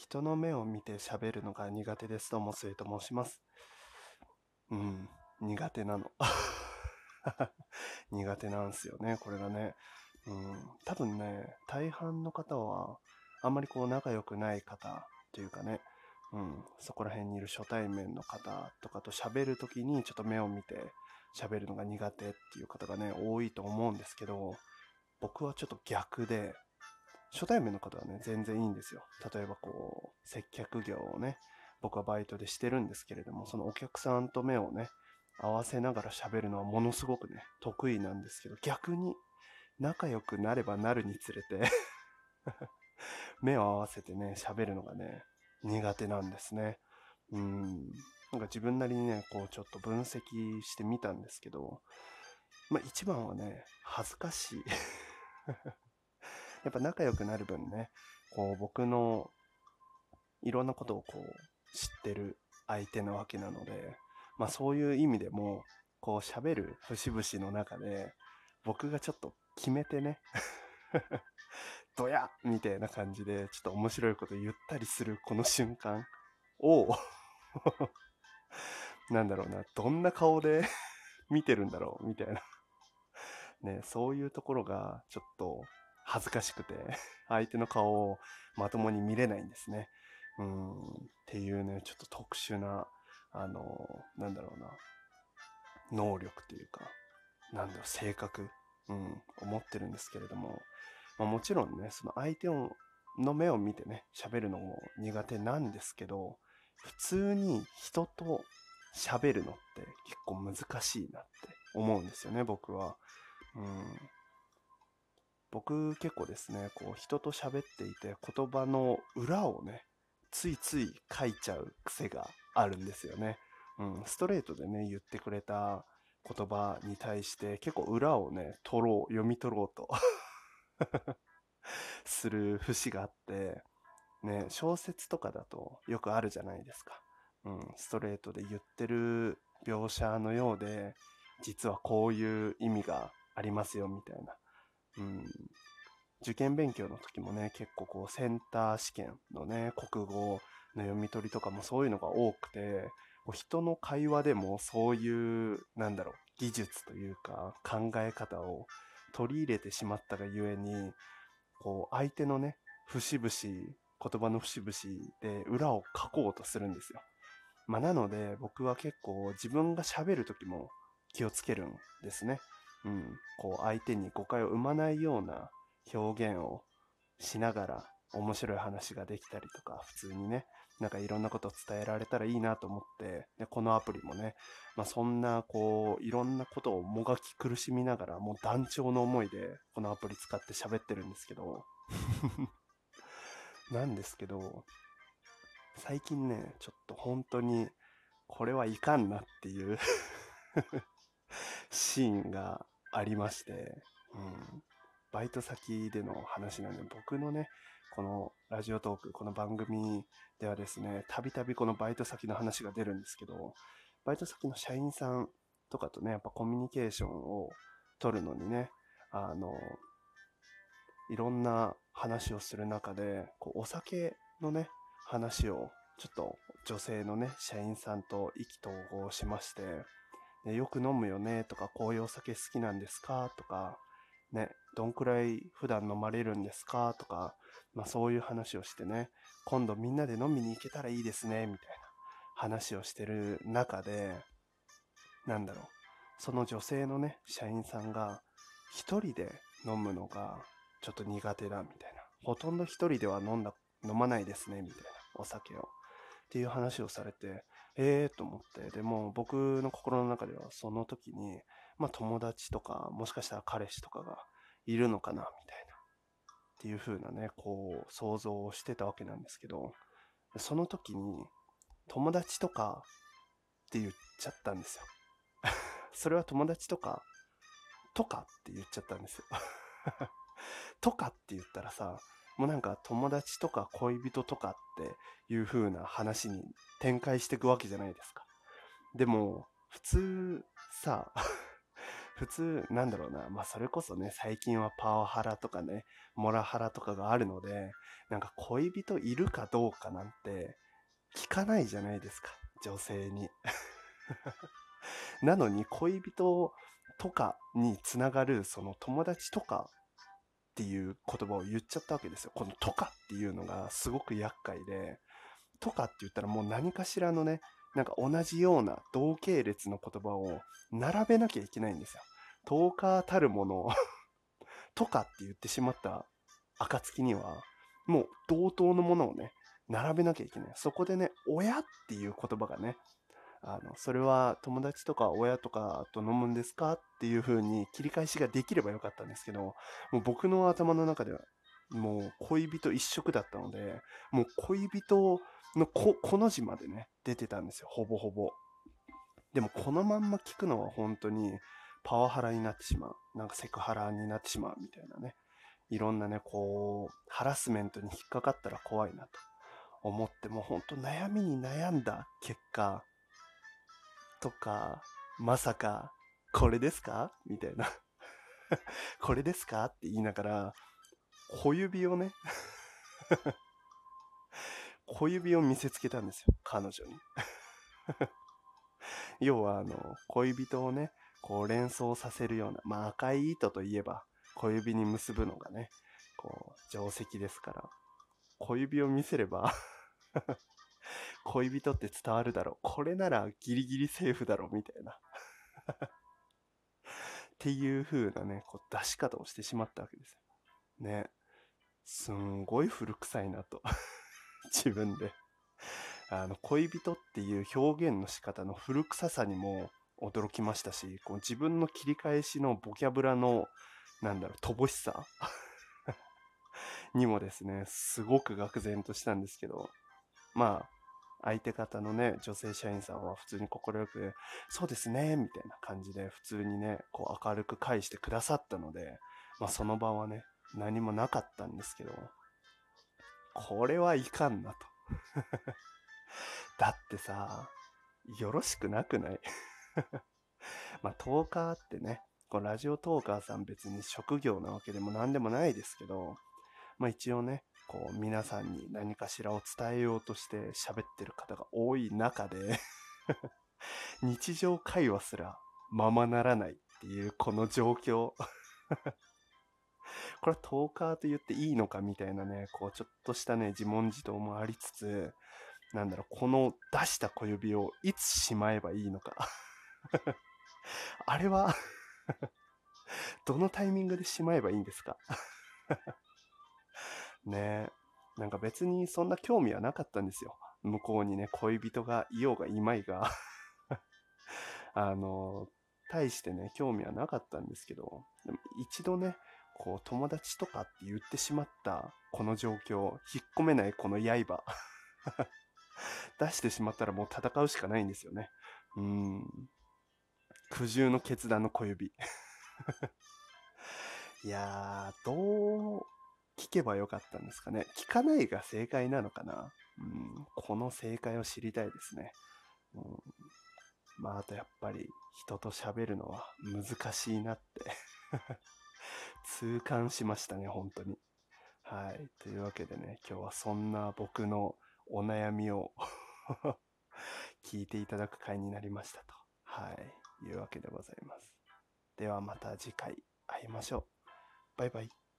人の目を見て喋るのが苦手です。どうも、末と申します。うん、苦手なの。苦手なんすよね、これがね。うん、多分ね、大半の方は、あんまりこう仲良くない方というかね、うん、そこら辺にいる初対面の方とかと喋るときにちょっと目を見て喋るのが苦手っていう方がね、多いと思うんですけど、僕はちょっと逆で、初対面の方はね、全然いいんですよ。例えばこう、接客業をね、僕はバイトでしてるんですけれども、そのお客さんと目をね、合わせながら喋るのはものすごくね、得意なんですけど、逆に仲良くなればなるにつれて 目を合わせてね、喋るのがね、苦手なんですね。うん。なんか自分なりにね、こうちょっと分析してみたんですけど、まあ一番はね、恥ずかしい。やっぱ仲良くなる分ね、こう僕のいろんなことをこう知ってる相手なわけなので、まあそういう意味でも、こう喋る節々の中で、僕がちょっと決めてね、ドヤみたいな感じで、ちょっと面白いこと言ったりするこの瞬間を、なんだろうな、どんな顔で 見てるんだろうみたいな。ね、そういうところがちょっと恥ずかしくて、相手の顔をまともに見れないんですね。うん、っていうね、ちょっと特殊な、あの、なんだろうな、能力というか、なんだろう、性格、うん、思ってるんですけれども、まあ、もちろんね、その相手の目を見てね、喋るのも苦手なんですけど、普通に人と喋るのって結構難しいなって思うんですよね、僕は。うん、僕結構ですね、こう人と喋っていて言葉の裏をね、ついつい書いちゃう癖があるんですよね。うん、ストレートでね、言ってくれた言葉に対して結構裏をね、取ろう、読み取ろうと する節があって、ね、小説とかだとよくあるじゃないですか。うん、ストレートで言ってる描写のようで、実はこういう意味がありますよ、みたいな。うん、受験勉強の時もね、結構こうセンター試験のね、国語の読み取りとかもそういうのが多くて、こう人の会話でもそういう、なんだろう、技術というか考え方を取り入れてしまったがゆえに、こう相手のね、節々、言葉の節々で裏を書こうとするんですよ。まあなので僕は結構自分が喋る時も気をつけるんですね。うん。こう相手に誤解を生まないような表現をしながら面白い話ができたりとか、普通にね、なんかいろんなことを伝えられたらいいなと思って、で、このアプリもね、まあそんなこう、いろんなことをもがき苦しみながら、もう団長の思いでこのアプリ使って喋ってるんですけど、なんですけど、最近ね、ちょっと本当に、これはいかんなっていうシーンがありまして、うん、バイト先での話なんで、僕のね、このラジオトーク、この番組ではですね、たびたびこのバイト先の話が出るんですけど、バイト先の社員さんとかとね、やっぱコミュニケーションを取るのにね、あの、いろんな話をする中で、こうお酒のね、話をちょっと女性のね、社員さんと意気投合しまして、でよく飲むよねとか、こういうお酒好きなんですか？とか、ね、どんくらい普段飲まれるんですか？とか、まあそういう話をしてね、今度みんなで飲みに行けたらいいですね、みたいな話をしてる中で、なんだろう、その女性のね、社員さんが一人で飲むのがちょっと苦手だ、みたいな。ほとんど一人では飲んだ、飲まないですね、みたいな、お酒を。っていう話をされて、ええー、と思って、でも僕の心の中ではその時に、まあ友達とか、もしかしたら彼氏とかがいるのかな、みたいな。っていう風なね、こう、想像をしてたわけなんですけど、その時に、友達とかって言っちゃったんですよ。それは友達とか、とかって言っちゃったんですよ。とかって言ったらさ、もうなんか友達とか恋人とかっていう風な話に展開していくわけじゃないですか。でも、普通さ、普通、なんだろうな、まあそれこそね、最近はパワハラとかね、モラハラとかがあるので、なんか恋人いるかどうかなんて聞かないじゃないですか、女性に。なのに恋人とかにつながるその友達とかっていう言葉を言っちゃったわけですよ。このとかっていうのがすごく厄介で、とかって言ったらもう何かしらのね、なんか同じような同系列の言葉を並べなきゃいけないんですよ。10日たるものとか って言ってしまった暁には、もう同等のものをね、並べなきゃいけない。そこでね、親っていう言葉がね、あの、それは友達とか親とかと飲むんですか？っていう風に切り返しができればよかったんですけど、もう僕の頭の中では、もう恋人一色だったので、もう恋人のこ、この字までね、出てたんですよ、ほぼほぼ。でもこのまんま聞くのは本当にパワハラになってしまう。なんかセクハラになってしまうみたいなね。いろんなね、こう、ハラスメントに引っかかったら怖いなと思って、もう本当悩みに悩んだ結果、とか、まさか、これですか？みたいな。これですか？って言いながら、小指をね 小指を見せつけたんですよ、彼女に。要は、あの、恋人をね、こう連想させるような、まあ赤い糸といえば、小指に結ぶのがね、こう、定石ですから、小指を見せれば恋人って伝わるだろう。これならギリギリセーフだろう、みたいな っていう風なね、こう出し方をしてしまったわけですよ。ね。すんごい古臭いなと 自分であの、恋人っていう表現の仕方の古臭さにも驚きましたし、こう自分の切り返しのボキャブラの、なんだろう、乏しさ にもですね、すごく愕然としたんですけど、まあ、相手方のね、女性社員さんは普通に快く、そうですね、みたいな感じで普通にね、こう明るく返してくださったので、まあその場はね、何もなかったんですけど、これはいかんなと。だってさ、よろしくなくない？まあ、トーカーってね、こうラジオトーカーさん別に職業なわけでも何でもないですけど、まあ一応ね、こう皆さんに何かしらを伝えようとして喋ってる方が多い中で 日常会話すらままならないっていうこの状況。これはトーカーと言っていいのかみたいなね、こうちょっとしたね、自問自答もありつつ、なんだろう、この出した小指をいつしまえばいいのか。あれはどのタイミングでしまえばいいんですか？ね。なんか別にそんな興味はなかったんですよ。向こうにね、恋人がいようがいまいが あの、対してね、興味はなかったんですけど、でも一度ね、こう友達とかって言ってしまったこの状況、引っ込めないこの刃 出してしまったらもう戦うしかないんですよね。うん。苦渋の決断の小指。いやー、どうけばよかったんですかね。聞かないが正解なのかな。うん、この正解を知りたいですね。うん、まあ、あとやっぱり人と喋るのは難しいなって 痛感しましたね、本当に。はい。というわけでね、今日はそんな僕のお悩みを 聞いていただく回になりましたと。はい。いうわけでございます。ではまた次回会いましょう。バイバイ。